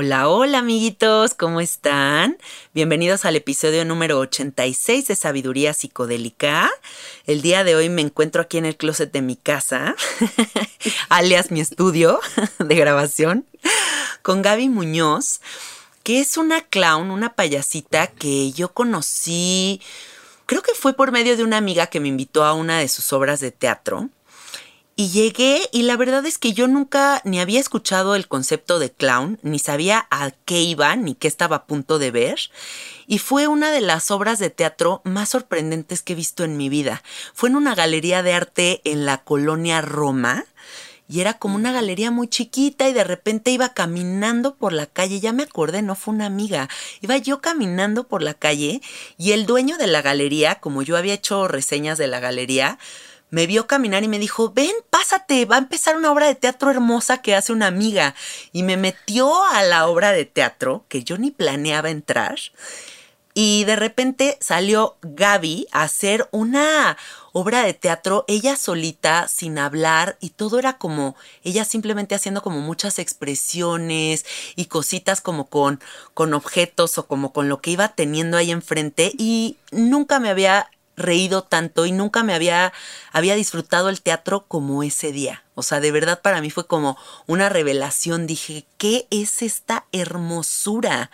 Hola, hola amiguitos, ¿cómo están? Bienvenidos al episodio número 86 de Sabiduría Psicodélica. El día de hoy me encuentro aquí en el closet de mi casa, alias mi estudio de grabación, con Gaby Muñoz, que es una clown, una payasita que yo conocí, creo que fue por medio de una amiga que me invitó a una de sus obras de teatro. Y llegué y la verdad es que yo nunca ni había escuchado el concepto de clown, ni sabía a qué iba, ni qué estaba a punto de ver. Y fue una de las obras de teatro más sorprendentes que he visto en mi vida. Fue en una galería de arte en la colonia Roma. Y era como una galería muy chiquita y de repente iba caminando por la calle, ya me acordé, no fue una amiga, iba yo caminando por la calle y el dueño de la galería, como yo había hecho reseñas de la galería, me vio caminar y me dijo, ven, pásate, va a empezar una obra de teatro hermosa que hace una amiga. Y me metió a la obra de teatro, que yo ni planeaba entrar. Y de repente salió Gaby a hacer una obra de teatro, ella solita, sin hablar, y todo era como ella simplemente haciendo como muchas expresiones y cositas como con, con objetos o como con lo que iba teniendo ahí enfrente. Y nunca me había reído tanto y nunca me había, había disfrutado el teatro como ese día. O sea, de verdad para mí fue como una revelación. Dije, ¿qué es esta hermosura?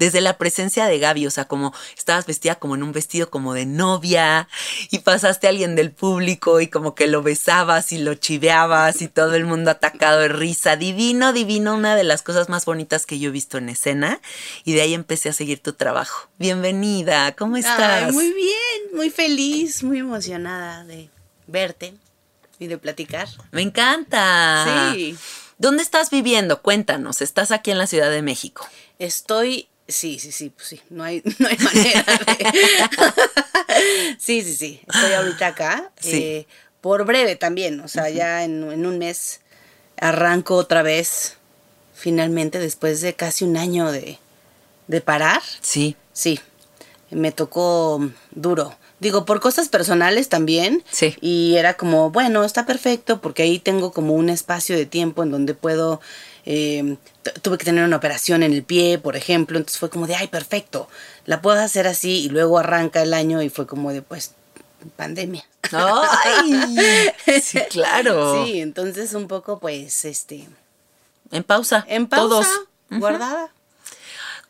Desde la presencia de Gaby, o sea, como estabas vestida como en un vestido como de novia y pasaste a alguien del público y como que lo besabas y lo chiveabas y todo el mundo atacado de risa. Divino, divino, una de las cosas más bonitas que yo he visto en escena. Y de ahí empecé a seguir tu trabajo. Bienvenida, ¿cómo estás? muy bien, muy feliz, muy emocionada de verte y de platicar. Me encanta. Sí. ¿Dónde estás viviendo? Cuéntanos. Estás aquí en la Ciudad de México. Estoy, sí, sí, sí, pues sí, no hay, no hay manera sí, sí, sí. Estoy ahorita acá. Sí. eh, por breve también, o sea, ya en, en un mes arranco otra vez, finalmente, después de casi un año de, de parar. Sí. Sí, me tocó duro. Digo, por cosas personales también. Sí. Y era como, bueno, está perfecto porque ahí tengo como un espacio de tiempo en donde puedo... eh, t- tuve que tener una operación en el pie, por ejemplo, entonces fue como de, ay, perfecto, la puedo hacer así y luego arranca el año y fue como de, pues, pandemia. ¡Ay! Sí, claro. Sí, entonces un poco, pues, este, En pausa. en pausa, Todos. guardada.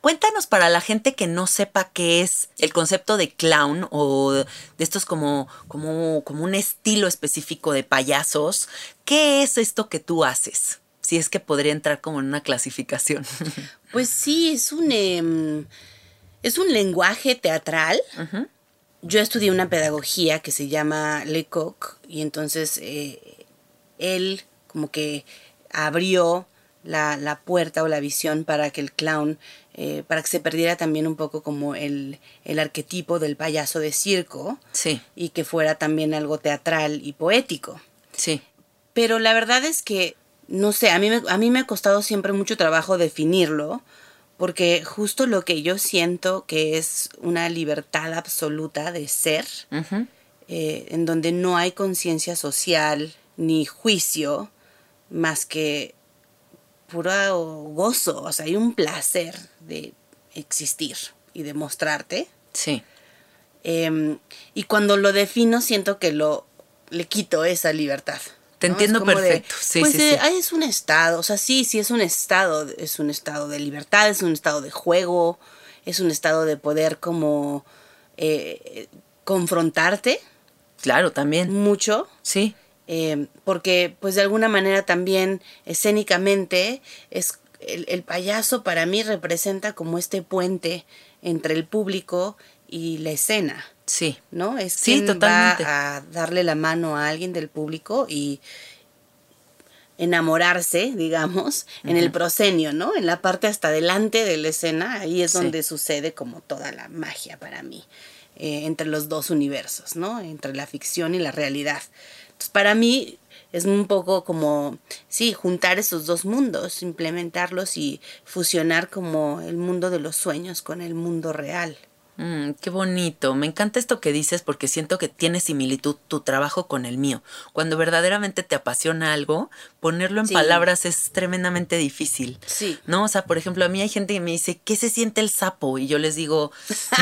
Cuéntanos para la gente que no sepa qué es el concepto de clown o de estos como, como, como un estilo específico de payasos. ¿Qué es esto que tú haces? Si es que podría entrar como en una clasificación. Pues sí, es un, em, es un lenguaje teatral. Yo estudié una pedagogía que se llama Lecoq y entonces eh, él como que abrió la, la puerta o la visión para que el clown, eh, para que se perdiera también un poco como el, el arquetipo del payaso de circo Sí, y que fuera también algo teatral y poético. sí. Pero la verdad es que, no sé, a mí, me, a mí me ha costado siempre mucho trabajo definirlo, porque justo lo que yo siento que es una libertad absoluta de ser, eh, en donde no hay conciencia social ni juicio, más que puro gozo, o sea, hay un placer de existir y de mostrarte. Sí, Em, y cuando lo defino, siento que lo le quito esa libertad. Te ¿no? entiendo como de, perfecto. Sí, pues sí, eh, sí. es un estado, o sea, sí, sí es un estado, es un estado de libertad, es un estado de juego, es un estado de poder como eh, confrontarte claro, también. mucho. Sí, eh, porque pues de alguna manera también escénicamente es el, el payaso para mí representa como este puente entre el público y la escena. sí. ¿no? Es Sí, quien totalmente. va a darle la mano a alguien del público y enamorarse, digamos, en el proscenio, ¿no? En la parte hasta delante de la escena, ahí es Sí. donde sucede como toda la magia para mí, eh, entre los dos universos, ¿no? Entre la ficción y la realidad. Entonces, para mí es un poco como, sí, juntar esos dos mundos, implementarlos y fusionar como el mundo de los sueños con el mundo real. Mm, qué bonito. Me encanta esto que dices porque siento que tiene similitud tu trabajo con el mío. Cuando verdaderamente te apasiona algo, ponerlo en Sí. palabras es tremendamente difícil. Sí. ¿No? O sea, por ejemplo, a mí hay gente que me dice, ¿qué se siente el sapo? Y yo les digo,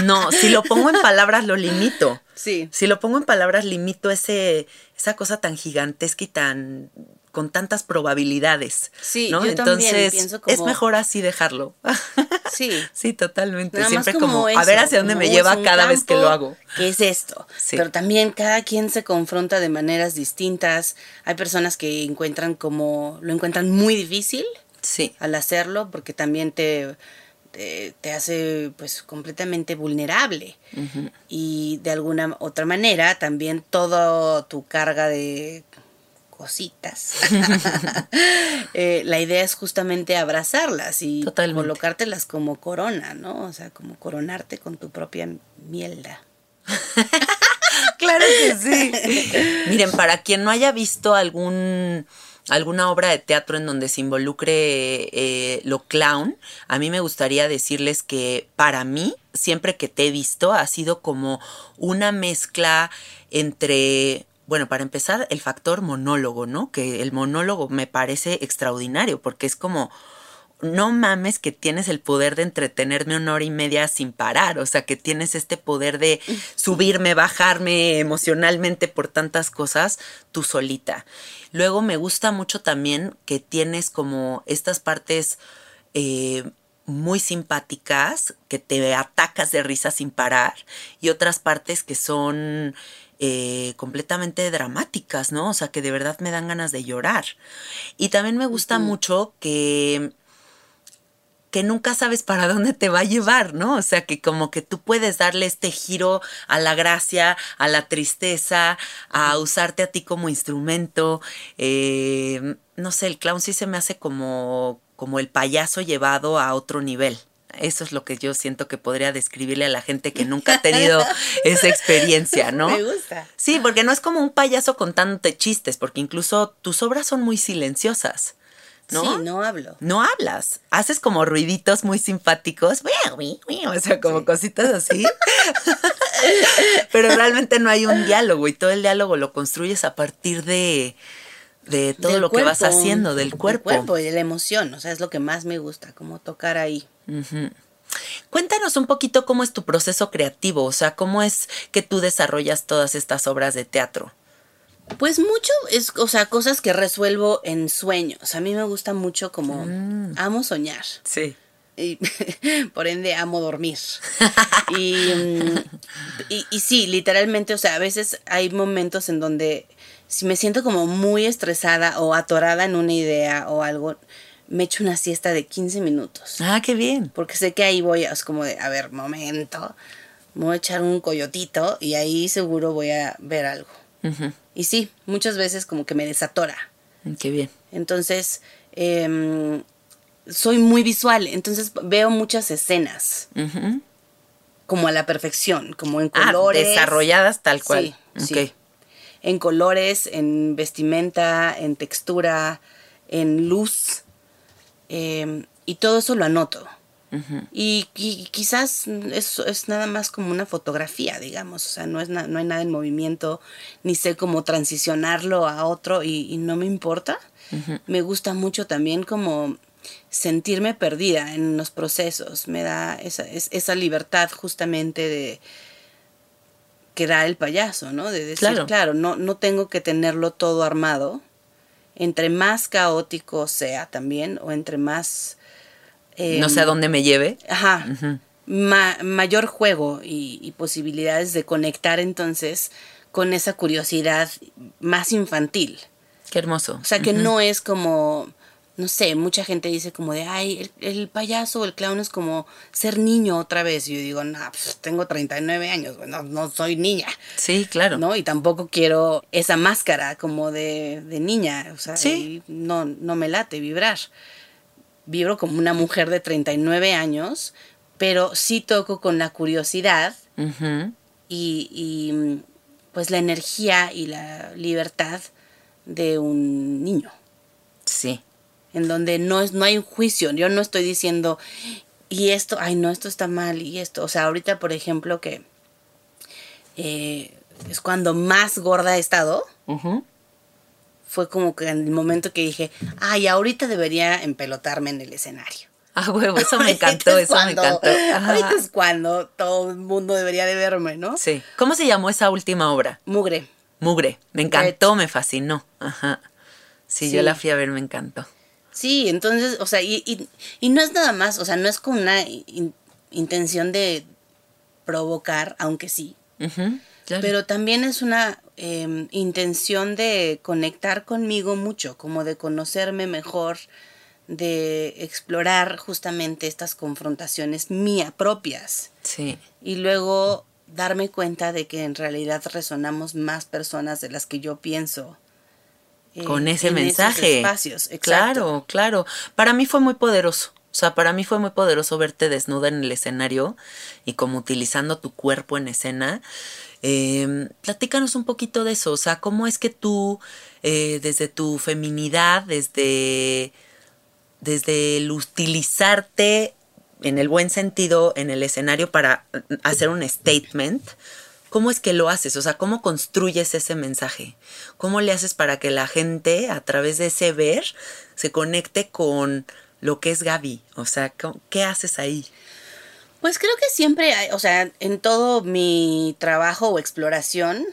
no, si lo pongo en palabras lo limito. Sí. Si lo pongo en palabras limito ese, esa cosa tan gigantesca y tan con tantas probabilidades. Sí, ¿no? yo también Entonces, pienso es como- mejor así dejarlo. Sí. sí, totalmente. Nada Siempre como, a eso, ver hacia dónde me lleva es cada vez que lo hago. ¿Qué es esto? Sí. Pero también cada quien se confronta de maneras distintas. Hay personas que encuentran como, lo encuentran muy difícil Sí, al hacerlo porque también te, te, te hace pues completamente vulnerable. Y de alguna otra manera también toda tu carga de cositas. eh, la idea es justamente abrazarlas y Totalmente. colocártelas como corona, ¿no? O sea, como coronarte con tu propia mielda. claro que sí. Miren, para quien no haya visto algún alguna obra de teatro en donde se involucre eh, lo clown, a mí me gustaría decirles que para mí, siempre que te he visto, ha sido como una mezcla entre, bueno, para empezar, el factor monólogo, ¿no? Que el monólogo me parece extraordinario porque es como no mames que tienes el poder de entretenerme una hora y media sin parar, o sea, que tienes este poder de subirme, bajarme emocionalmente por tantas cosas tú solita. Luego me gusta mucho también que tienes como estas partes eh, muy simpáticas, que te atacas de risa sin parar, y otras partes que son eh, completamente dramáticas, ¿no? O sea, que de verdad me dan ganas de llorar. Y también me gusta mucho que que nunca sabes para dónde te va a llevar, ¿no? O sea, que como que tú puedes darle este giro a la gracia, a la tristeza, a usarte a ti como instrumento. Eh, no sé, el clown sí se me hace como, como el payaso llevado a otro nivel. Eso es lo que yo siento que podría describirle a la gente que nunca ha tenido esa experiencia, ¿no? Me gusta. Sí, porque no es como un payaso contándote chistes, porque incluso tus obras son muy silenciosas. ¿No? Sí, no hablo. No hablas. Haces como ruiditos muy simpáticos. O sea, como cositas así. Pero realmente no hay un diálogo y todo el diálogo lo construyes a partir de, de todo Del lo que vas haciendo, del cuerpo. Del cuerpo y de la emoción, o sea, es lo que más me gusta, como tocar ahí. Cuéntanos un poquito cómo es tu proceso creativo, o sea, cómo es que tú desarrollas todas estas obras de teatro. Pues mucho es, o sea, cosas que resuelvo en sueños. A mí me gusta mucho como Mm. amo soñar. Sí. Y por ende amo dormir. y, mm, y, y sí, literalmente, o sea, a veces hay momentos en donde si me siento como muy estresada o atorada en una idea o algo, me echo una siesta de 15 minutos. Ah, qué bien. Porque sé que ahí voy, es como de, a ver, momento, me voy a echar un coyotito y ahí seguro voy a ver algo. Y sí, muchas veces como que me desatora. Qué bien. Entonces, em, soy muy visual, entonces veo muchas escenas como a la perfección, como en Ah, colores. desarrolladas tal cual. Sí, sí. En colores, en vestimenta, en textura, en luz. em, y todo eso lo anoto. Y, y quizás es, es nada más como una fotografía, digamos. O sea, no, es na- no hay nada en movimiento, ni sé cómo transicionarlo a otro y, y no me importa. Me gusta mucho también como sentirme perdida en los procesos. Me da esa, es- esa libertad justamente de que da el payaso, ¿no? De decir, Claro. claro, no, no tengo que tenerlo todo armado. Entre más caótico sea también, o entre más... no sé a em, dónde me lleve. Ajá. Ma- mayor juego y, y posibilidades de conectar entonces con esa curiosidad más infantil. Qué hermoso. O sea, que no es como, no sé, mucha gente dice como de, ay, el, el payaso o el clown es como ser niño otra vez. Y yo digo, no, pues, tengo 39 años, güey, no, soy niña. Sí, claro. ¿no? Y tampoco quiero esa máscara como de, de niña, o sea, Sí. no, no me late vibrar. Vibro como una mujer de 39 años, pero sí toco con la curiosidad y, y, pues la energía y la libertad de un niño, Sí. en donde no, es, no hay un juicio, yo no estoy diciendo, y esto, ay no, esto está mal, y esto, o sea, ahorita por ejemplo que eh, es cuando más gorda he estado. Fue como que en el momento que dije, ay, ahorita debería empelotarme en el escenario. Ah, huevo, eso me encantó, es eso me encantó. Ajá. Ahorita es cuando todo el mundo debería de verme, ¿no? Sí. ¿Cómo se llamó esa última obra? Mugre. Mugre. Me encantó, me fascinó. Ajá. Sí, yo la fui a ver, me encantó. Sí, entonces, o sea, y, y, y no es nada más, o sea, no es con una in- intención de provocar, aunque sí, Ujú, claro. pero también es una em, intención de conectar conmigo mucho, como de conocerme mejor, de explorar justamente estas confrontaciones mías propias Sí. y luego darme cuenta de que en realidad resonamos más personas de las que yo pienso. eh, Con ese en esos mensaje. espacios, exacto. Claro, claro. Para mí fue muy poderoso. O sea, para mí fue muy poderoso verte desnuda en el escenario y como utilizando tu cuerpo en escena. Eh, platícanos un poquito de eso. O sea, ¿cómo es que tú, eh, desde tu feminidad, desde, desde el utilizarte en el buen sentido en el escenario para hacer un statement, ¿cómo es que lo haces? O sea, ¿cómo construyes ese mensaje? ¿Cómo le haces para que la gente a través de ese ver se conecte con lo que es Gaby? O sea, ¿cómo- ¿qué haces ahí? Pues creo que siempre, hay- o sea, en todo mi trabajo o exploración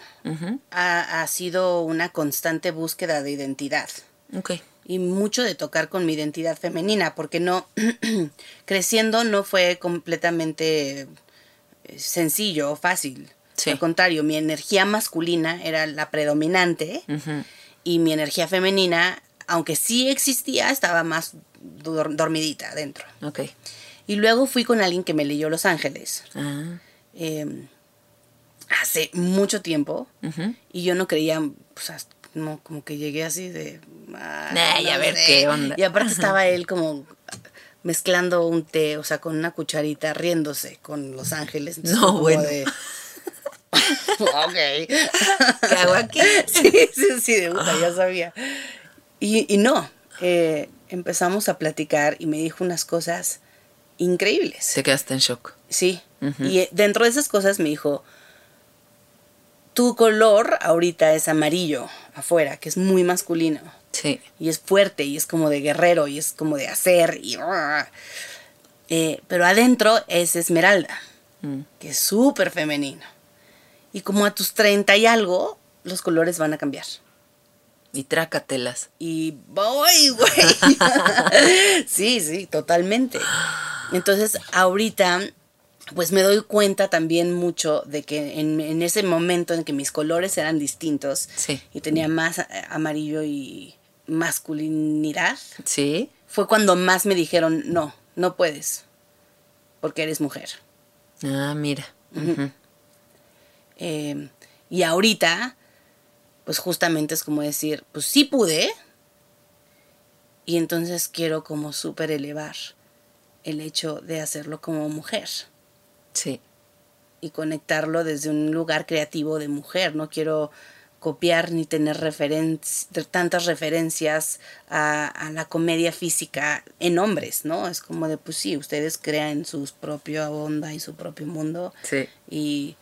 ha, ha sido una constante búsqueda de identidad Ok. y mucho de tocar con mi identidad femenina, porque no, creciendo no fue completamente eh, sencillo o fácil. Sí. Al contrario, mi energía masculina era la predominante y mi energía femenina, aunque sí existía, estaba más dor- dormidita adentro. Ok. Y luego fui con alguien que me leyó Los Ángeles Ah, eh, hace mucho tiempo y yo no creía, pues, hasta- no, como que llegué así de... ah, a no ver sé. qué onda. Y aparte estaba él como mezclando un té, o sea, con una cucharita, riéndose con Los Ángeles. Entonces No, bueno. de, ok. ¿Qué hago aquí? sí, sí, sí, de puta, ya sabía. Y, y no, eh, empezamos a platicar y me dijo unas cosas increíbles. Te quedaste en shock. Sí. Y eh, dentro de esas cosas me dijo, tu color ahorita es amarillo afuera, que es muy masculino. Sí. Y es fuerte y es como de guerrero y es como de hacer y... Eh, pero adentro es esmeralda, Mm. que es súper femenino. Y como a tus 30 y algo, los colores van a cambiar. Y trácatelas. Y voy, güey. sí, sí, totalmente. Entonces, ahorita, pues me doy cuenta también mucho de que en, en ese momento en que mis colores eran distintos Sí. y tenía más amarillo y masculinidad, Sí. fue cuando más me dijeron, no, no puedes, porque eres mujer. Ah, mira. Eh, y ahorita, pues justamente es como decir, pues sí pude. Y entonces quiero como súper elevar el hecho de hacerlo como mujer Sí. y conectarlo desde un lugar creativo de mujer. No quiero copiar ni tener referen- tantas referencias a, a la comedia física en hombres, ¿no? Es como de, pues sí, ustedes crean su propia onda y su propio mundo Sí. y,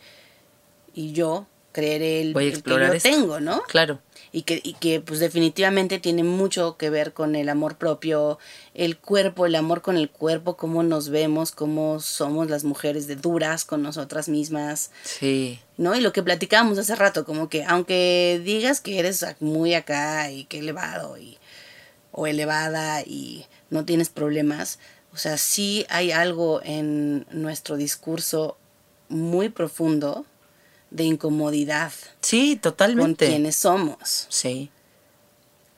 y yo creeré el, Voy a el que explorar yo esto. tengo, ¿no? Claro. Y que, y que pues definitivamente tiene mucho que ver con el amor propio, el cuerpo, el amor con el cuerpo, cómo nos vemos, cómo somos las mujeres de duras con nosotras mismas, Sí. ¿no? Y lo que platicábamos hace rato, como que aunque digas que eres muy acá y que elevado y o elevada y no tienes problemas, o sea, sí hay algo en nuestro discurso muy profundo de incomodidad Sí, con totalmente. quienes somos. Sí.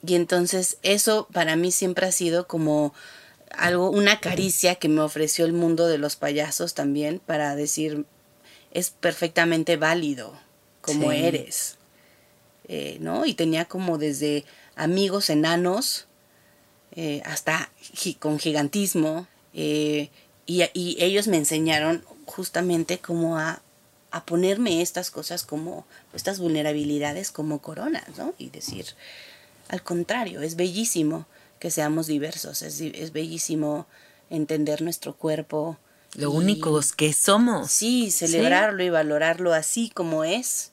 Y entonces eso para mí siempre ha sido como algo, una caricia que me ofreció el mundo de los payasos también para decir, es perfectamente válido como Sí. eres. Eh, ¿No? Y tenía como desde amigos enanos eh, hasta gi- con gigantismo. eh, y, y ellos me enseñaron justamente como a, a ponerme estas cosas como, estas vulnerabilidades como coronas, ¿no? Y decir, al contrario, es bellísimo que seamos diversos, es, bellísimo entender nuestro cuerpo. Lo y- únicos que somos. Sí, celebrarlo y valorarlo así como es.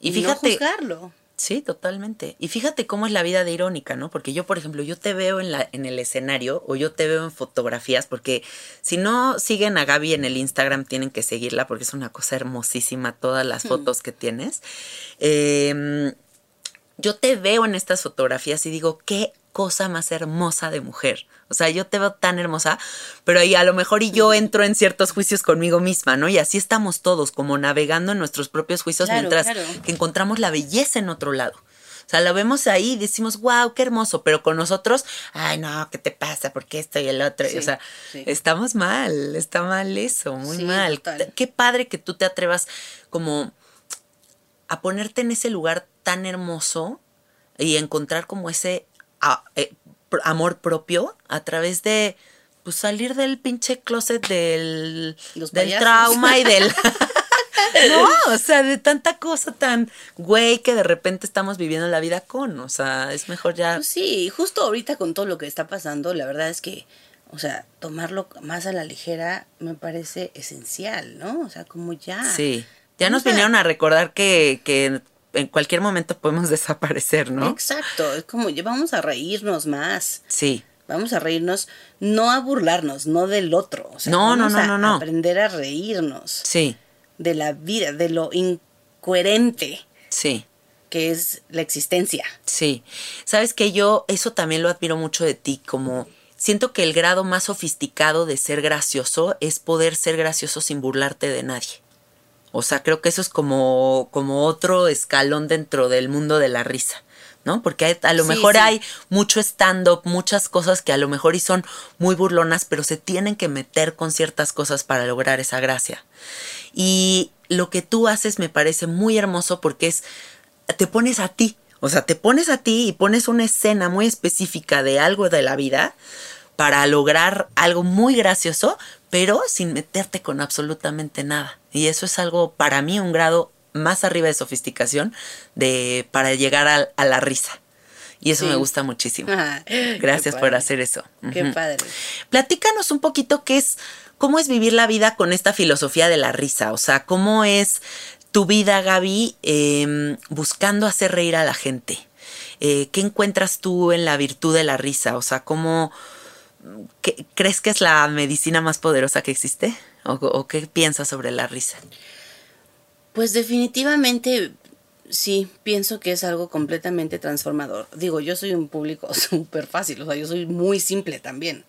Y Y, fíjate- no juzgarlo. Sí, totalmente. Y fíjate cómo es la vida de irónica, ¿no? Porque yo, por ejemplo, yo te veo en, la, en el escenario o yo te veo en fotografías, porque si no siguen a Gaby en el Instagram, tienen que seguirla porque es una cosa hermosísima todas las fotos que tienes. Eh, yo te veo en estas fotografías y digo, qué cosa más hermosa de mujer. O sea, yo te veo tan hermosa, pero ahí a lo mejor y yo entro en ciertos juicios conmigo misma, ¿no? Y así estamos todos, como navegando en nuestros propios juicios Claro, mientras claro. que encontramos la belleza en otro lado. O sea, la vemos ahí y decimos, wow, qué hermoso, pero con nosotros, ay, no, ¿qué te pasa? ¿Por qué esto y el otro? Sí, o sea, sí. estamos mal, está mal eso, muy Sí, mal. total. Qué padre que tú te atrevas como a ponerte en ese lugar tan hermoso y encontrar como ese a- eh, amor propio a través de pues salir del pinche closet del, Los del payasos. trauma y del no, o sea, de tanta cosa tan güey que de repente estamos viviendo la vida con, o sea, es mejor ya Pues sí, justo ahorita con todo lo que está pasando, la verdad es que, o sea, tomarlo más a la ligera me parece esencial, ¿no? O sea, como ya. sí. Ya nos vinieron a recordar que, que en cualquier momento podemos desaparecer, ¿no? Exacto, es como ya vamos a reírnos más. Sí. Vamos a reírnos, no a burlarnos, no del otro. O sea, No, no, no, a no, no. aprender a reírnos Sí, de la vida, de lo incoherente sí. que es la existencia. Sí, sabes que yo eso también lo admiro mucho de ti, como siento que el grado más sofisticado de ser gracioso es poder ser gracioso sin burlarte de nadie. O sea, creo que eso es como, como otro escalón dentro del mundo de la risa, ¿no? Porque hay- a lo Sí, mejor sí. hay mucho stand-up, muchas cosas que a lo mejor y son muy burlonas, pero se tienen que meter con ciertas cosas para lograr esa gracia. Y lo que tú haces me parece muy hermoso porque es, te pones a ti, o sea, te pones a ti y pones una escena muy específica de algo de la vida para lograr algo muy gracioso, pero sin meterte con absolutamente nada. Y eso es algo para mí un grado más arriba de sofisticación de para llegar a, a la risa. Y eso Sí. me gusta muchísimo. Gracias por hacer eso. Qué padre. Platícanos un poquito qué es, cómo es vivir la vida con esta filosofía de la risa. O sea, cómo es tu vida, Gaby, eh, buscando hacer reír a la gente. Eh, ¿Qué encuentras tú en la virtud de la risa? O sea, ¿cómo qué- crees que es la medicina más poderosa que existe? ¿O, o qué piensas sobre la risa? Pues definitivamente sí, pienso que es algo completamente transformador. Digo, yo soy un público súper fácil, o sea, yo soy muy simple también.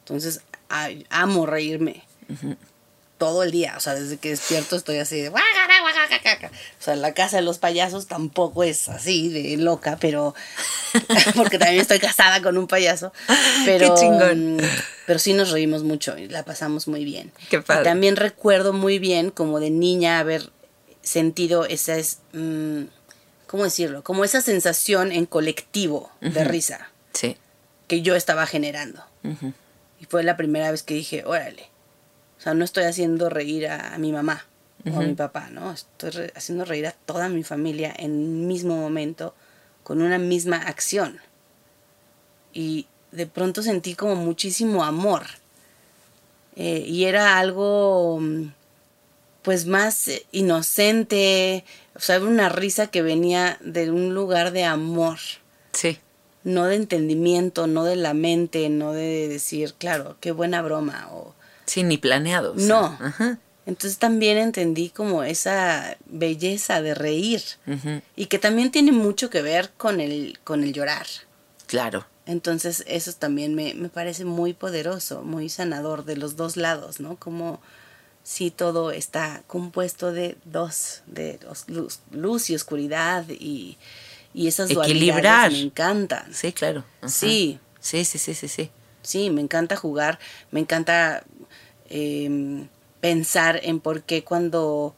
Entonces, ay, amo reírme. Todo el día, o sea, desde que despierto estoy así de... O sea, la casa de los payasos tampoco es así de loca, pero... porque también estoy casada con un payaso. Pero, Qué chingón. Pero sí nos reímos mucho y la pasamos muy bien. Qué padre. Y también recuerdo muy bien como de niña haber sentido esa es, mm, ¿cómo decirlo? Como esa sensación en colectivo de risa Sí. que yo estaba generando. Y fue la primera vez que dije, órale, o sea, no estoy haciendo reír a, a mi mamá o a mi papá, ¿no? Estoy re- haciendo reír a toda mi familia en un mismo momento, con una misma acción. Y de pronto sentí como muchísimo amor. Eh, y era algo, mm, pues, más eh, inocente, o sea, era una risa que venía de un lugar de amor Sí. no de entendimiento, no de la mente, no de decir, claro, qué buena broma o Sí, ni planeado. o sea, no. Ajá. Entonces también entendí como esa belleza de reír y que también tiene mucho que ver con el con el llorar. Claro. Entonces eso también me, me parece muy poderoso, muy sanador de los dos lados, ¿no? Como si todo está compuesto de dos, de dos, luz, luz y oscuridad y, y esas Equilibrar. dualidades me encantan. Sí, claro. Ajá. Sí. Sí, sí, sí, sí, sí. Sí, me encanta jugar, me encanta em, pensar en por qué cuando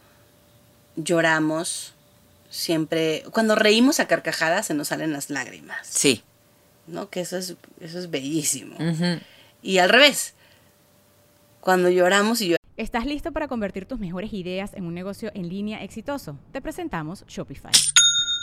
lloramos, siempre, cuando reímos a carcajadas se nos salen las lágrimas, Sí. ¿no? Que eso es, eso es bellísimo. Y al revés, cuando lloramos y yo ¿Estás listo para convertir tus mejores ideas en un negocio en línea exitoso? Te presentamos Shopify.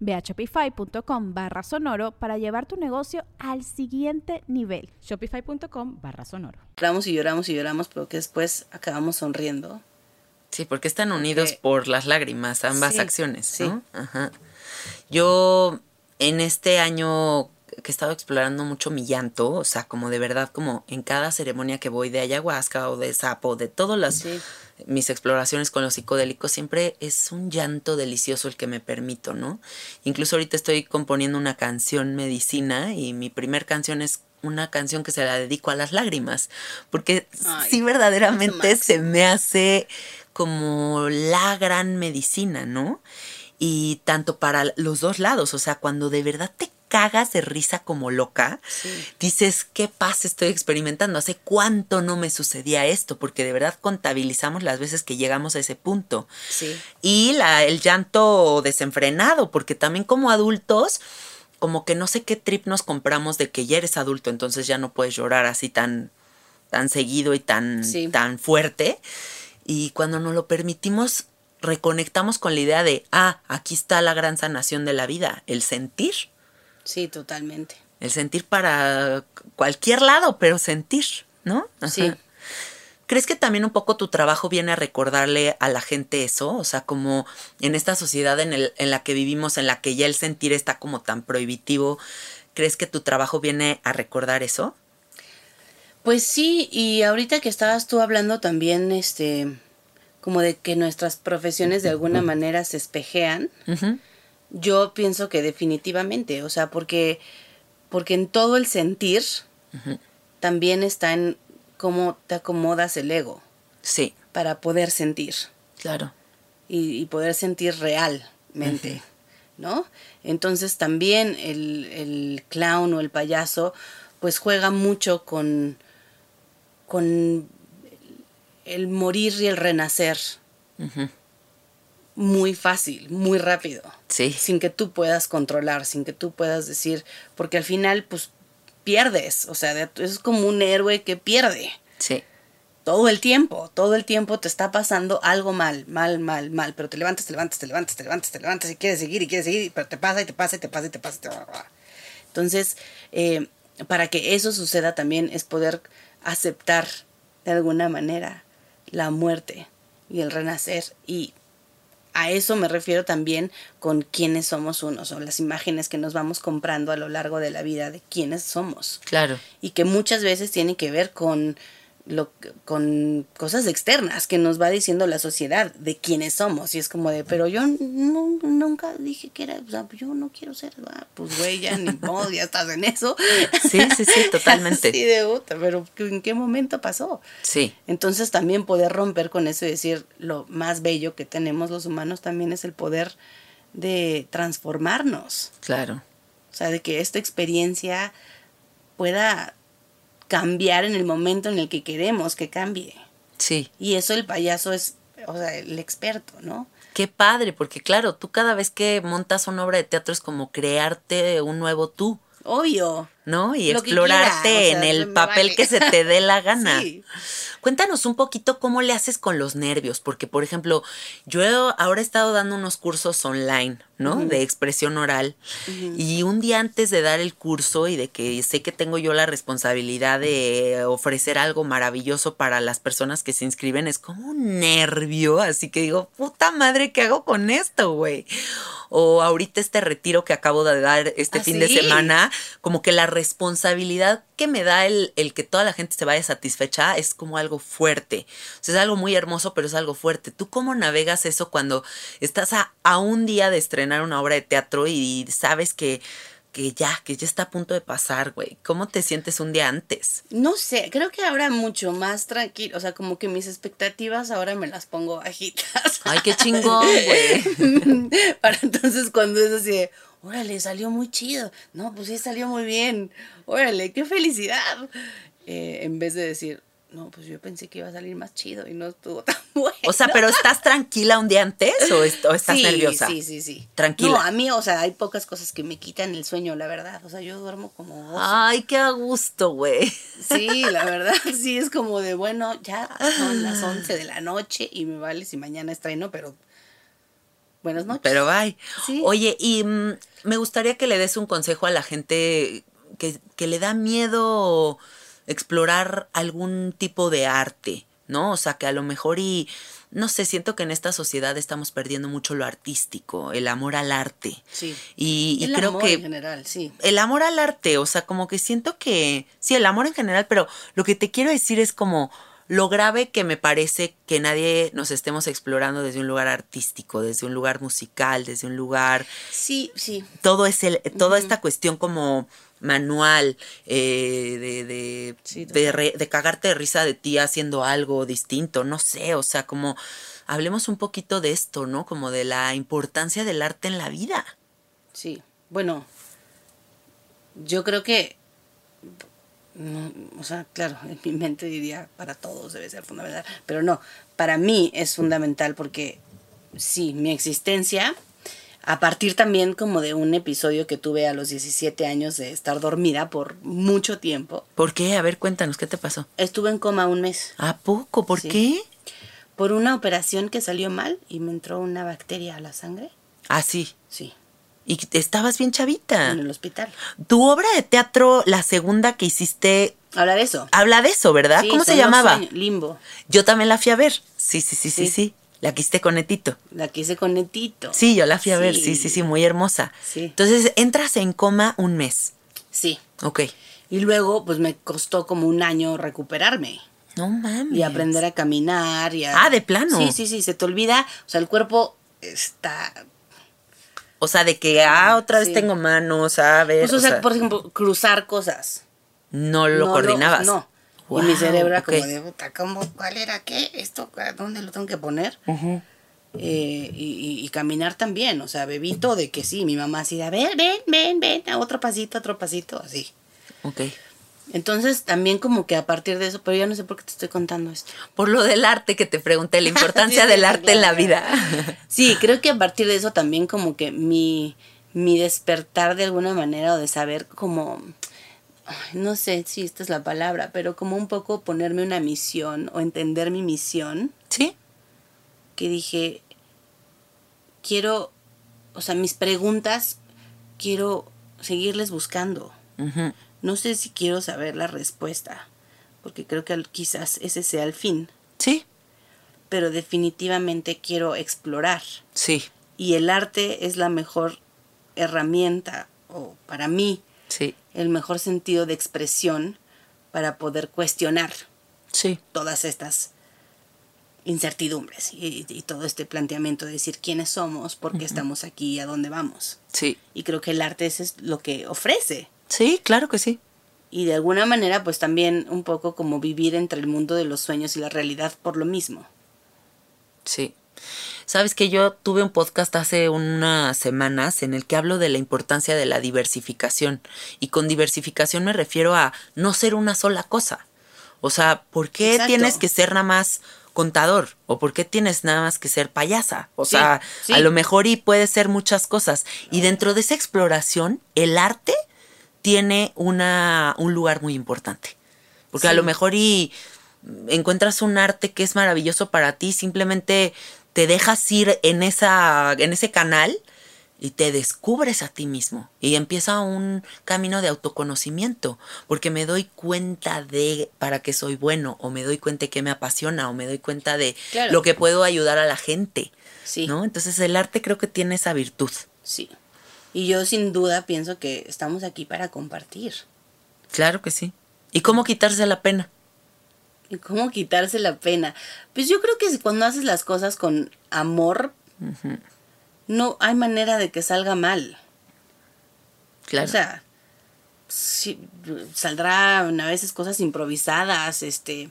Ve a shopify.com barra sonoro para llevar tu negocio al siguiente nivel. Shopify.com barra sonoro. lloramos y lloramos y lloramos, pero que después acabamos sonriendo. Sí, porque están unidos Porque- por las lágrimas, ambas Sí, acciones, sí. Ajá. Yo en este año que he estado explorando mucho mi llanto, o sea, como de verdad, como en cada ceremonia que voy de ayahuasca o de sapo, de todas las Sí. Mis exploraciones con los psicodélicos, siempre es un llanto delicioso el que me permito, ¿no? Incluso ahorita estoy componiendo una canción medicina y mi primer canción es una canción que se la dedico a las lágrimas, porque Ay, sí verdaderamente se me hace como la gran medicina, ¿no? Y tanto para los dos lados, o sea, cuando de verdad te cagas de risa como loca, Sí. dices, ¿qué paz estoy experimentando? ¿Hace cuánto no me sucedía esto? Porque de verdad contabilizamos las veces que llegamos a ese punto. Sí. Y la, el llanto desenfrenado, porque también como adultos, como que no sé qué trip nos compramos de que ya eres adulto, entonces ya no puedes llorar así tan, tan seguido y tan, Sí. tan fuerte. Y cuando nos lo permitimos, reconectamos con la idea de, ah, aquí está la gran sanación de la vida, el sentir. Sí, totalmente. El sentir para cualquier lado, pero sentir, ¿no? Ajá. Sí. ¿Crees que también un poco tu trabajo viene a recordarle a la gente eso? O sea, como en esta sociedad en, el, en la que vivimos, en la que ya el sentir está como tan prohibitivo, ¿crees que tu trabajo viene a recordar eso? Pues sí, y ahorita que estabas tú hablando también, este, como de que nuestras profesiones de alguna manera se espejean, Ujú. Yo pienso que definitivamente, o sea, porque, porque en todo el sentir también está en cómo te acomodas el ego Sí, para poder sentir. Claro. y, y poder sentir realmente, ¿no? Entonces también el, el clown o el payaso pues juega mucho con, con el morir y el renacer muy fácil, muy rápido. Sí. Sin que tú puedas controlar, sin que tú puedas decir, porque al final pues pierdes, o sea, de- es como un héroe que pierde Sí, todo el tiempo, todo el tiempo te está pasando algo mal, mal, mal, mal, pero te levantas, te levantas, te levantas, te levantas, te levantas y quieres seguir y quieres seguir, pero te pasa y te pasa y te pasa y te pasa y te pasa. Entonces, eh, para que eso suceda también es poder aceptar de alguna manera la muerte y el renacer y a eso me refiero también con quiénes somos unos o las imágenes que nos vamos comprando a lo largo de la vida de quiénes somos claro. y que muchas veces tiene que ver con lo con cosas externas que nos va diciendo la sociedad de quiénes somos. Y es como de pero yo no- nunca dije que era o sea, yo no quiero ser ah, pues güey ya ni modo ya estás en eso Sí, sí, sí, totalmente. Así de puta, pero en qué momento pasó Sí, entonces también poder romper con eso y decir lo más bello que tenemos los humanos también es el poder de transformarnos. Claro. o sea, de que esta experiencia pueda cambiar en el momento en el que queremos que cambie. Sí. Y eso el payaso es, o sea, el experto, ¿no? Qué padre, porque claro, tú cada vez que montas una obra de teatro es como crearte un nuevo tú, Obvio. ¿No? Y Lo explorarte quiera, o sea, en el papel vale. que se te dé la gana. Sí. Cuéntanos un poquito cómo le haces con los nervios, porque por ejemplo, yo he- ahora he estado dando unos cursos online, ¿no? De expresión oral. Y un día antes de dar el curso y de que sé que tengo yo la responsabilidad de ofrecer algo maravilloso para las personas que se inscriben, es como un nervio, así que digo, puta madre, ¿qué hago con esto, güey? O ahorita este retiro que acabo de dar este ¿Ah, fin de semana, como que la responsabilidad que me da el, el que toda la gente se vaya satisfecha es como algo fuerte. O sea, es algo muy hermoso, pero es algo fuerte. ¿Tú cómo navegas eso cuando estás a, a un día de estrenar una obra de teatro y sabes que, que ya, que ya está a punto de pasar, güey? ¿Cómo te sientes un día antes? No sé, creo que ahora mucho más tranquilo, o sea, como que mis expectativas ahora me las pongo bajitas. Ay, qué chingón, güey. Para entonces cuando es así de, órale, salió muy chido. No, pues sí, salió muy bien. Órale, qué felicidad. Eh, en vez de decir, no, pues yo pensé que iba a salir más chido y no estuvo tan bueno. O sea, pero ¿estás tranquila un día antes o, est- o estás sí, nerviosa? Sí, sí, sí. Tranquila. No, a mí, o sea, hay pocas cosas que me quitan el sueño, la verdad. O sea, yo duermo como oso. Ay, qué a gusto, güey. Sí, la verdad, sí, es como de, bueno, ya son las 11 de la noche y me vale si mañana estreno, pero buenas noches. Pero bye. Sí. Oye, y mm, me gustaría que le des un consejo a la gente que, que le da miedo explorar algún tipo de arte, ¿no? O sea, que a lo mejor y, no sé, siento que en esta sociedad estamos perdiendo mucho lo artístico, el amor al arte. Sí. Y, y el creo amor que en general, sí. el amor al arte, o sea, como que siento que, sí, el amor en general, pero lo que te quiero decir es como lo grave que me parece que nadie nos estemos explorando desde un lugar artístico, desde un lugar musical, desde un lugar, Sí, sí. todo es el, toda esta cuestión como manual, eh, de, de, Sí, de, re- de cagarte de risa de ti haciendo algo distinto, no sé, o sea, como hablemos un poquito de esto, ¿no? Como de la importancia del arte en la vida. Sí, bueno, yo creo que, no, o sea, claro, en mi mente diría para todos debe ser fundamental, pero no, para mí es fundamental porque sí, mi existencia, a partir también como de un episodio que tuve a los 17 años de estar dormida por mucho tiempo, ¿Por qué? A ver, cuéntanos, ¿qué te pasó? estuve en coma un mes ¿A poco? ¿Por Sí. qué? por una operación que salió mal y me entró una bacteria a la sangre, Ah, sí. sí, Y estabas bien chavita. en el hospital. Tu obra de teatro, la segunda que hiciste, Habla de eso. habla de eso, ¿verdad? Sí, ¿Cómo se llamaba? Limbo. Yo también la fui a ver. Sí, sí, sí, sí, sí. Sí. La que hiciste con Netito. La que hice con Netito. Sí, yo la fui a ver. Sí, sí, sí, muy hermosa. Sí. Entonces, entras en coma un mes. Sí. Ok. Y luego, pues me costó como un año recuperarme No mames. y aprender a caminar. Y a... Ah, ¿de plano? Sí, sí, sí, se te olvida. O sea, el cuerpo está O sea, de que, ah, otra vez Sí. tengo manos, a ver. Pues, o sea, por ejemplo, cruzar cosas. no lo No coordinabas. no. y mi cerebro era como de, puta, ¿cómo, ¿cuál era qué? ¿Esto? ¿Dónde lo tengo que poner? Ujú. Eh, y, y- y caminar también, o sea, bebito de que sí, mi mamá así de, a ver, ven, ven, ven, a otro pasito, otro pasito, así. Ok. Entonces, también como que a partir de eso, pero ya no sé por qué te estoy contando esto. Por lo del arte que te pregunté, la importancia Sí, del sí, arte en la vida. Sí, creo que a partir de eso también como que mi, mi despertar de alguna manera o de saber como, no sé si esta es la palabra, pero como un poco ponerme una misión o entender mi misión, ¿Sí? que dije, quiero, o sea, mis preguntas, quiero seguirles buscando. Ujú. No sé si quiero saber la respuesta, porque creo que quizás ese sea el fin, Sí, pero definitivamente quiero explorar. sí, Y el arte es la mejor herramienta, o para mí, sí, el mejor sentido de expresión para poder cuestionar sí. todas estas incertidumbres y, y todo este planteamiento de decir quiénes somos, por qué estamos aquí y a dónde vamos. Sí, Y creo que el arte es lo que ofrece. Sí, claro que sí. Y de alguna manera, pues también un poco como vivir entre el mundo de los sueños y la realidad por lo mismo. Sí. Sabes que yo tuve un podcast hace unas semanas en el que hablo de la importancia de la diversificación. Y con diversificación me refiero a no ser una sola cosa. O sea, ¿por qué Exacto. tienes que ser nada más contador? ¿O por qué tienes nada más que ser payasa? O Sí, sea, sí. a lo mejor y puede ser muchas cosas. Y dentro de esa exploración, el arte tiene una, un lugar muy importante. Porque a lo mejor y encuentras un arte que es maravilloso para ti, simplemente te dejas ir en esa en ese canal y te descubres a ti mismo y empieza un camino de autoconocimiento, porque me doy cuenta de para qué soy bueno o me doy cuenta de qué me apasiona o me doy cuenta de Claro. lo que puedo ayudar a la gente, Sí. ¿no? Entonces el arte creo que tiene esa virtud. Sí. Y yo sin duda pienso que estamos aquí para compartir. Claro que sí. ¿Y cómo quitarse la pena? ¿Y cómo quitarse la pena? Pues yo creo que cuando haces las cosas con amor, no hay manera de que salga mal. Claro. O sea, sí, saldrán a veces cosas improvisadas, este,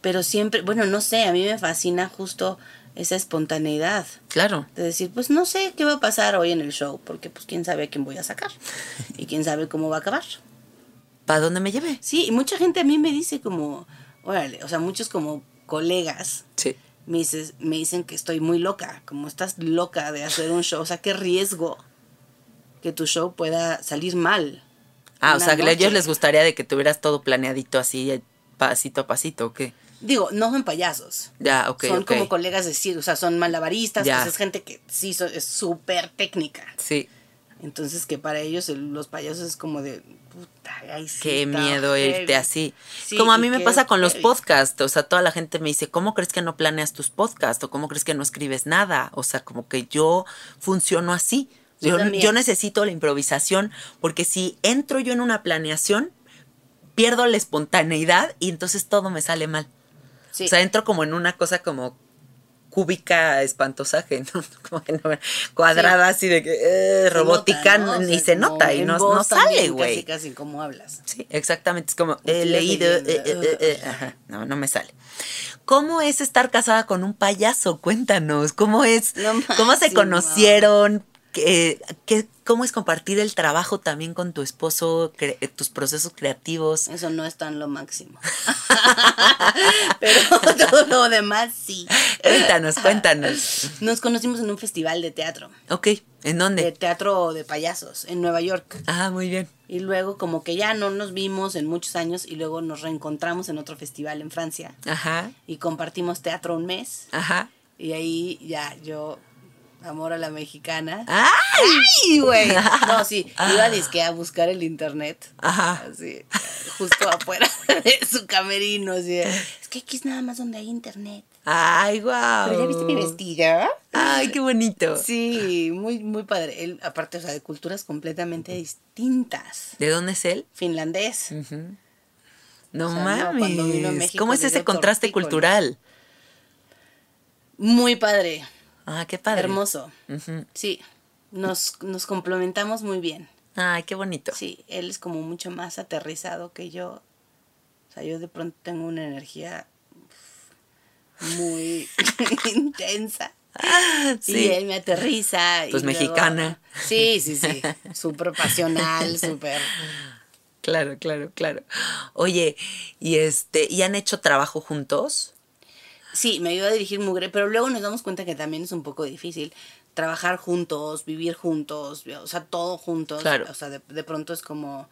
pero siempre, bueno, no sé, a mí me fascina justo esa espontaneidad claro. de decir, pues no sé qué va a pasar hoy en el show, porque pues quién sabe a quién voy a sacar y quién sabe cómo va a acabar. ¿Para dónde me lleve? Sí, y mucha gente a mí me dice como, órale, o sea, muchos como colegas Sí. me, dices, me dicen que estoy muy loca, como estás loca de hacer un show, o sea, qué riesgo que tu show pueda salir mal. Ah, o sea, que a ellos les gustaría de que tuvieras todo planeadito así, eh, pasito a pasito, ¿o qué? Digo, no son payasos. Ya, ok, son como colegas de circo, o sea, son malabaristas, Ya. pues es gente que sí es súper técnica. Sí, Entonces que para ellos el- los payasos es como de, puta, ay, sí qué miedo heavy". irte así. Sí, como a mí me pasa con los podcasts, o sea, toda la gente me dice, ¿cómo crees que no planeas tus podcasts? ¿O cómo crees que no escribes nada? O sea, como que yo funciono así. Yo Yo, también. yo necesito la improvisación porque si entro yo en una planeación, pierdo la espontaneidad y entonces todo me sale mal. Sí. O sea, entro como en una cosa como cúbica espantosa, que no, como que no- cuadrada así de que eh, robótica, nota, ¿no? O ni sea, se nota y no, no sale, güey. Casi, casi como hablas. Sí, exactamente. Es como, he leído. eh, eh, ajá, no, no me sale. ¿Cómo es estar casada con un payaso? Cuéntanos. ¿Cómo es? ¿Cómo se conocieron? ¿Qué, qué- cómo es compartir el trabajo también con tu esposo, cre- tus procesos creativos? Eso no es tan lo máximo. Pero todo lo demás sí. Cuéntanos, cuéntanos. Nos conocimos en un festival de teatro, Ok, ¿en de dónde? teatro de payasos en Nueva York. Ah, muy bien. Y luego como que ya no nos vimos en muchos años y luego nos reencontramos en otro festival en Francia Ajá, y compartimos teatro un mes ajá. y ahí ya yo amor a la mexicana. ¡Ay! ¡Ay, güey! No, sí, iba disque a buscar el internet. Ajá. Así, justo afuera de su camerino. Así, es que aquí es nada más donde hay internet. ¡Ay, guau! ¿Pero ya viste mi vestido? ¡Ay, qué bonito! Sí, muy, muy padre. Él, aparte, o sea, de culturas completamente distintas. ¿De dónde es él? Finlandés. No O sea, no, a mames. México ¿Cómo es ese contraste cultural? Muy padre. Ah, qué padre. Hermoso. Sí, nos, nos complementamos muy bien. Ay, qué bonito. Sí, él es como mucho más aterrizado que yo. O sea, yo de pronto tengo una energía muy intensa. Sí. Y él me aterriza. y Pues luego- mexicana. Sí, sí, sí. Súper pasional, súper. Claro, claro, claro. Oye, y este, ¿y han hecho trabajo juntos? Sí, me ayuda a dirigir Mugre, pero luego nos damos cuenta que también es un poco difícil trabajar juntos, vivir juntos, o sea, todo juntos. Claro. O sea, de, de pronto es como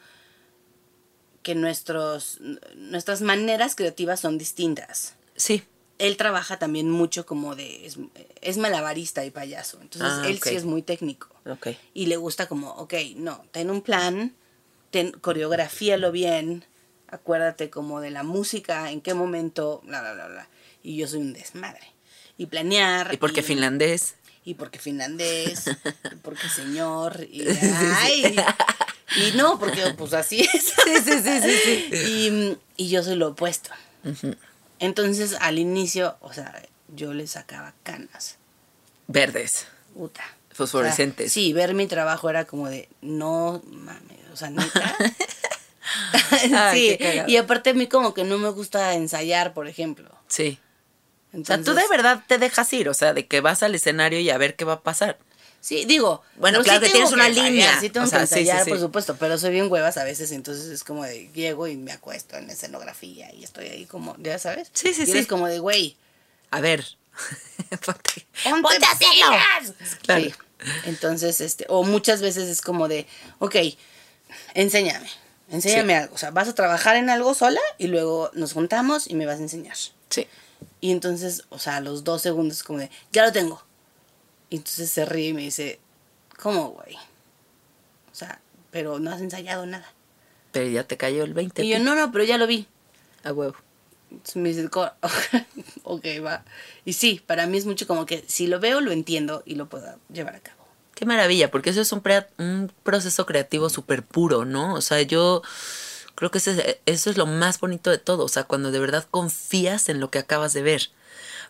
que nuestros, nuestras maneras creativas son distintas. Sí. Él trabaja también mucho como de... Es, es malabarista y payaso. Entonces, Ah, él sí es muy técnico. Ok. Y le gusta como, ok, no, ten un plan, ten, coreografíalo bien, acuérdate como de la música, en qué momento, bla, bla, bla, bla. Y yo soy un desmadre. Y planear. ¿Y por qué finlandés? Y porque finlandés, y porque señor, y, ay, y no, porque pues así es. Sí, sí, sí, sí, sí. Y, y yo soy lo opuesto. Entonces, al inicio, o sea, yo le sacaba canas. Verdes. Puta. Fosforescentes. O sea, sí, ver mi trabajo era como de, no mames, o sea, neta. Ay, sí, y aparte a mí como que no me gusta ensayar, por ejemplo. Sí. O sea, tú de verdad te dejas ir, o sea, de que vas al escenario y a ver qué va a pasar. Sí, digo. Bueno, claro que tienes una ensayar, línea. Sí, tengo O sea, que sí, ensayar, sí. por supuesto, pero soy bien huevas a veces, entonces es como de llego y me acuesto en escenografía y estoy ahí como, ya sabes. Sí, sí, Y sí. eres como de, güey, A ver. Ponte. ¡Ponte, Ponte a hacerlo. pilas! Claro. Sí. Entonces, este, o muchas veces es como de, ok, enséñame, enséñame Sí. algo. O sea, vas a trabajar en algo sola y luego nos juntamos y me vas a enseñar. Sí. Y entonces, o sea, a los dos segundos como de, ya lo tengo. Y entonces se ríe y me dice, ¿cómo, güey? O sea, pero no has ensayado nada. Pero ya te cayó el 20. Y yo, no, no, pero ya lo vi. A huevo. Entonces me dice, "Co- ok, va. Y sí, para mí es mucho como que si lo veo, lo entiendo y lo puedo llevar a cabo. Qué maravilla, porque eso es un, un proceso creativo súper puro, ¿no? O sea, yo creo que ese- eso es lo más bonito de todo, o sea, cuando de verdad confías en lo que acabas de ver.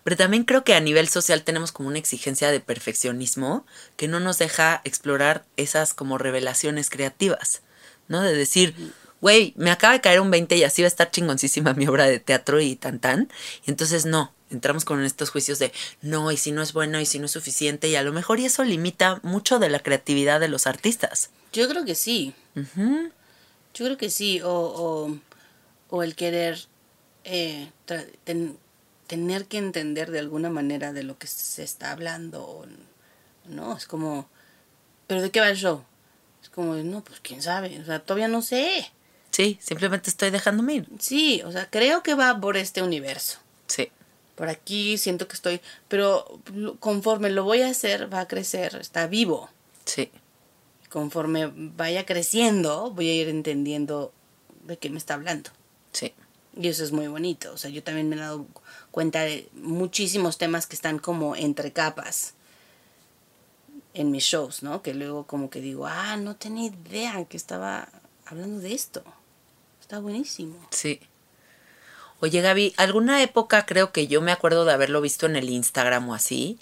Pero también creo que a nivel social tenemos como una exigencia de perfeccionismo que no nos deja explorar esas como revelaciones creativas, ¿no? De decir, güey, me acaba de caer un 20 y así va a estar chingoncísima mi obra de teatro y tan tan. Y entonces no, entramos con estos juicios de no, y si no es bueno, y si no es suficiente, y a lo mejor y eso limita mucho de la creatividad de los artistas. Yo creo que sí. Yo creo que sí. O, o, o el querer eh, ten- tener que entender de alguna manera de lo que se está hablando. no, es como, ¿pero de qué va el show? Es como, no, pues quién sabe. O sea, todavía no sé. Sí, simplemente estoy dejándome ir. Sí, o sea, creo que va por este universo. Sí, Por aquí siento que estoy, pero conforme lo voy a hacer, va a crecer, está vivo. sí. Conforme vaya creciendo, voy a ir entendiendo de qué me está hablando. Sí, Y eso es muy bonito. O sea, yo también me he dado cuenta de muchísimos temas que están como entre capas en mis shows, ¿no? Que luego como que digo, ah, no tenía idea que estaba hablando de esto. Está buenísimo. sí. Oye, Gaby, alguna época creo que yo me acuerdo de haberlo visto en el Instagram o así,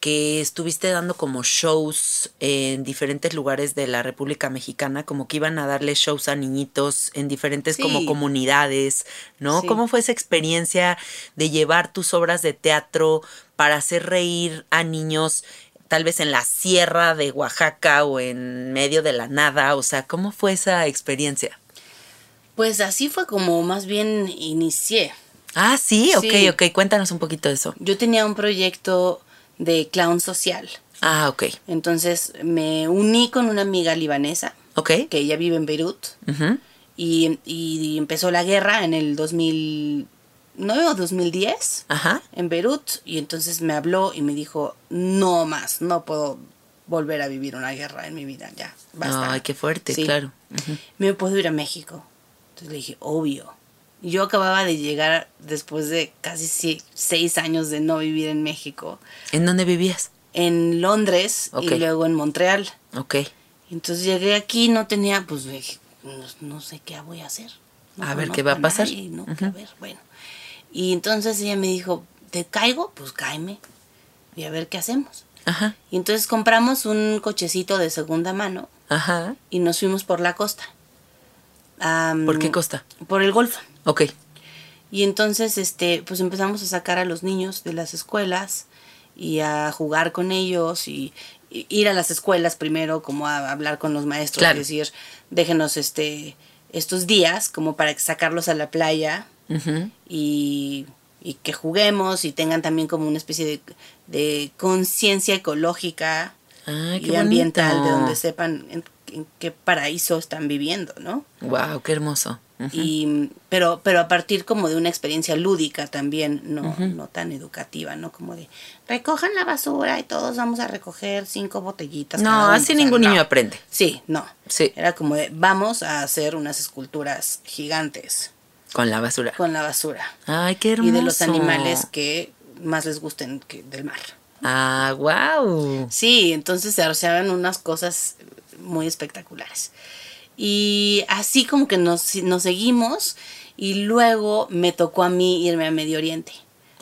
que estuviste dando como shows en diferentes lugares de la República Mexicana, como que iban a darle shows a niñitos en diferentes Sí. como comunidades, ¿no? Sí. ¿Cómo fue esa experiencia de llevar tus obras de teatro para hacer reír a niños tal vez en la sierra de Oaxaca o en medio de la nada? O sea, ¿cómo fue esa experiencia? Pues así fue como más bien inicié. Ah, sí, ok, Sí. ok, cuéntanos un poquito de eso. Yo tenía un proyecto de clown social. Ah, ok, Entonces me uní con una amiga libanesa, ok. que ella vive en Beirut, Ujú, y, y empezó la guerra en el 2009 o 2010 Ajá, en Beirut, y entonces me habló y me dijo, no más, no puedo volver a vivir una guerra en mi vida, ya, basta. Ay, qué fuerte, Sí. claro. Me puedo ir a México. Entonces le dije, obvio. Yo acababa de llegar después de casi si- seis años de no vivir en México, ¿En dónde vivías? en Londres y luego en Montreal. Ok. Entonces llegué aquí, no tenía, pues dije, no, no sé qué voy a hacer. No A ver, ¿qué va a pasar? nadie, no, a ver, bueno. Y entonces ella me dijo, ¿te caigo? Pues cáeme. Y a ver qué hacemos. Ajá. Y entonces compramos un cochecito de segunda mano Ajá. y nos fuimos por la costa. ¿Por qué costa? Por el Golfo. Ok. Y entonces, este, pues empezamos a sacar a los niños de las escuelas y a jugar con ellos y, y ir a las escuelas primero, como a hablar con los maestros, Claro. y decir, déjenos este, estos días como para sacarlos a la playa y, y que juguemos y tengan también como una especie de, de conciencia ecológica y ambiental de donde sepan en, qué paraíso están viviendo, ¿no? Wow, qué hermoso. Y pero pero a partir como de una experiencia lúdica también no no tan educativa no como de recojan la basura y todos vamos a recoger cinco botellitas No, cada uno". así ningún no. niño aprende. sí no Sí. era como de vamos a hacer unas esculturas gigantes Con la basura. con la basura Ay, qué hermoso. y de los animales que más les gusten que del mar Ah, wow. Sí, entonces se hacían unas cosas muy espectaculares. Y así como que nos, nos seguimos y luego me tocó a mí irme a Medio Oriente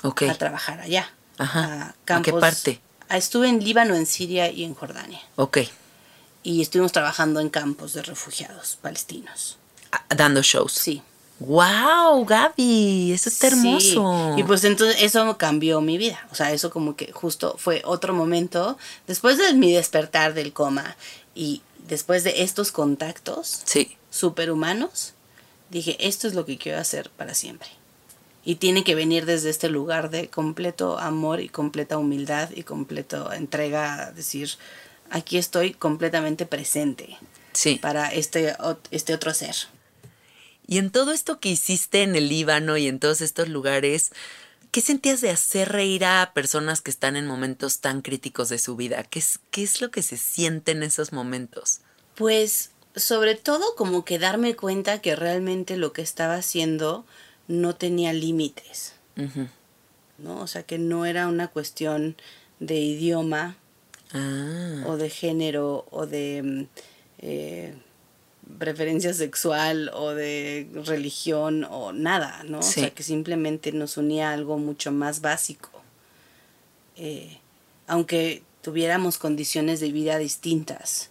Ok. a trabajar allá. Ajá. ¿A qué parte? Ah, Estuve en Líbano, en Siria y en Jordania. Ok. Y estuvimos trabajando en campos de refugiados palestinos. Ah, Dando shows. Sí. Wow, Gaby, eso está hermoso. Sí. Y pues entonces eso cambió mi vida. O sea, eso como que justo fue otro momento. Después de mi despertar del coma y después de estos contactos Sí. superhumanos, dije, esto es lo que quiero hacer para siempre. Y tiene que venir desde este lugar de completo amor y completa humildad y completo entrega a decir, aquí estoy completamente presente Sí. para este, este otro ser. Y en todo esto que hiciste en el Líbano y en todos estos lugares, ¿qué sentías de hacer reír a personas que están en momentos tan críticos de su vida? ¿Qué es, qué es lo que se siente en esos momentos? Pues sobre todo como que darme cuenta que realmente lo que estaba haciendo no tenía límites. ¿no? O sea, que no era una cuestión de idioma Ah, o de género o de mm, eh, preferencia sexual o de religión o nada, ¿no? Sí. O sea, que simplemente nos unía algo mucho más básico. Eh, aunque tuviéramos condiciones de vida distintas,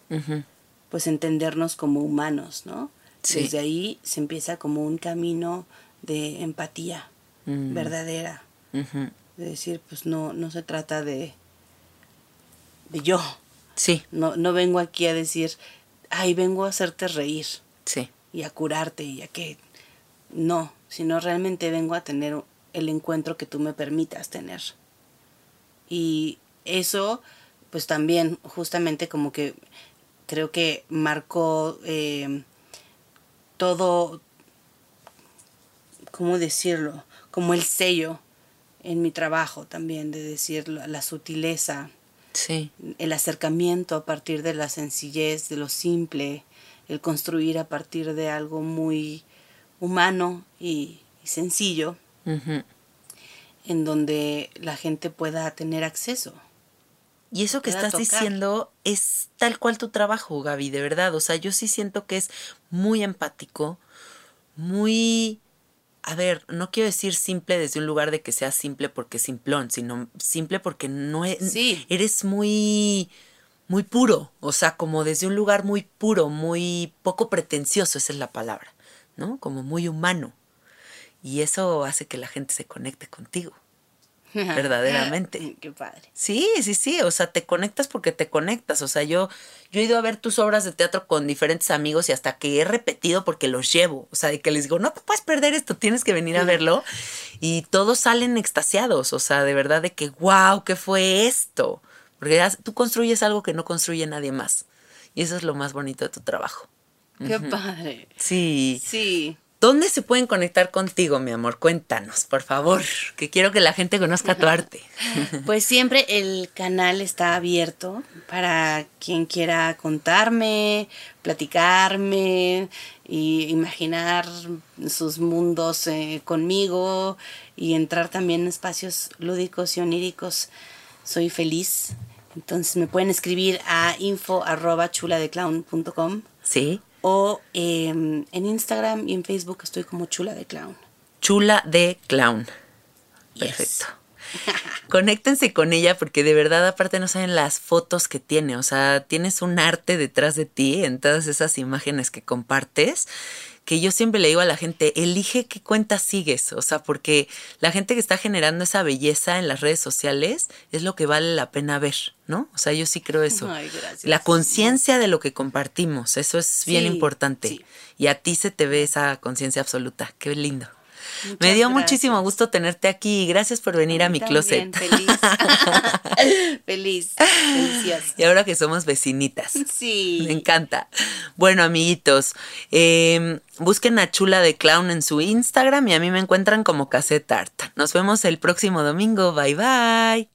pues entendernos como humanos, ¿no? Sí. Desde ahí se empieza como un camino de empatía Mm. verdadera, Ujú. de decir, pues no, no se trata de, de yo, Sí, no, no vengo aquí a decir, ay, vengo a hacerte reír sí. y a curarte y a que, no, sino realmente vengo a tener el encuentro que tú me permitas tener. Y eso, pues también, justamente como que creo que marcó eh, todo, ¿cómo decirlo? Como el sello en mi trabajo también, de decir la, la sutileza, Sí, el acercamiento a partir de la sencillez, de lo simple, el construir a partir de algo muy humano y, y sencillo, en donde la gente pueda tener acceso. Y eso que estás tocar. diciendo es tal cual tu trabajo, Gaby, de verdad. O sea, yo sí siento que es muy empático, muy... A ver, no quiero decir simple desde un lugar de que sea simple porque es simplón, sino simple porque no es... Sí. Eres muy... Muy puro, o sea, como desde un lugar muy puro, muy poco pretencioso, esa es la palabra, ¿no? Como muy humano. Y eso hace que la gente se conecte contigo. Verdaderamente. Qué padre. Sí, sí, sí, o sea, te conectas porque te conectas, o sea, yo, yo he ido a ver tus obras de teatro con diferentes amigos y hasta que he repetido porque los llevo, o sea, de que les digo, no te puedes perder esto, tienes que venir a verlo y todos salen extasiados, o sea, de verdad de que, wow, ¿qué fue esto? Porque tú construyes algo que no construye nadie más y eso es lo más bonito de tu trabajo. Qué padre. Sí. Sí. ¿Dónde se pueden conectar contigo, mi amor? Cuéntanos, por favor, que quiero que la gente conozca tu arte. Pues siempre el canal está abierto para quien quiera contarme, platicarme y imaginar sus mundos eh, conmigo y entrar también en espacios lúdicos y oníricos. Soy feliz. Entonces me pueden escribir a info arroba chuladeclown.com ¿Sí? O eh, en Instagram y en Facebook estoy como chula de clown. Chula de clown. Yes. Perfecto. Conéctense con ella porque de verdad aparte no saben las fotos que tiene, o sea, tienes un arte detrás de ti en todas esas imágenes que compartes que yo siempre le digo a la gente, elige qué cuenta sigues, o sea, porque la gente que está generando esa belleza en las redes sociales es lo que vale la pena ver, ¿no? O sea, yo sí creo eso. Ay, gracias. La conciencia de lo que compartimos, eso es bien importante. sí. Y a ti se te ve esa conciencia absoluta, qué lindo. Muchas Me dio gracias. muchísimo gusto tenerte aquí. Gracias por venir a mi También, closet. Feliz. feliz. Delicioso. Y ahora que somos vecinitas. Sí. Me encanta. Bueno, amiguitos, eh, busquen a Chula de Clown en su Instagram y a mí me encuentran como Cassette Art. Nos vemos el próximo domingo. Bye bye.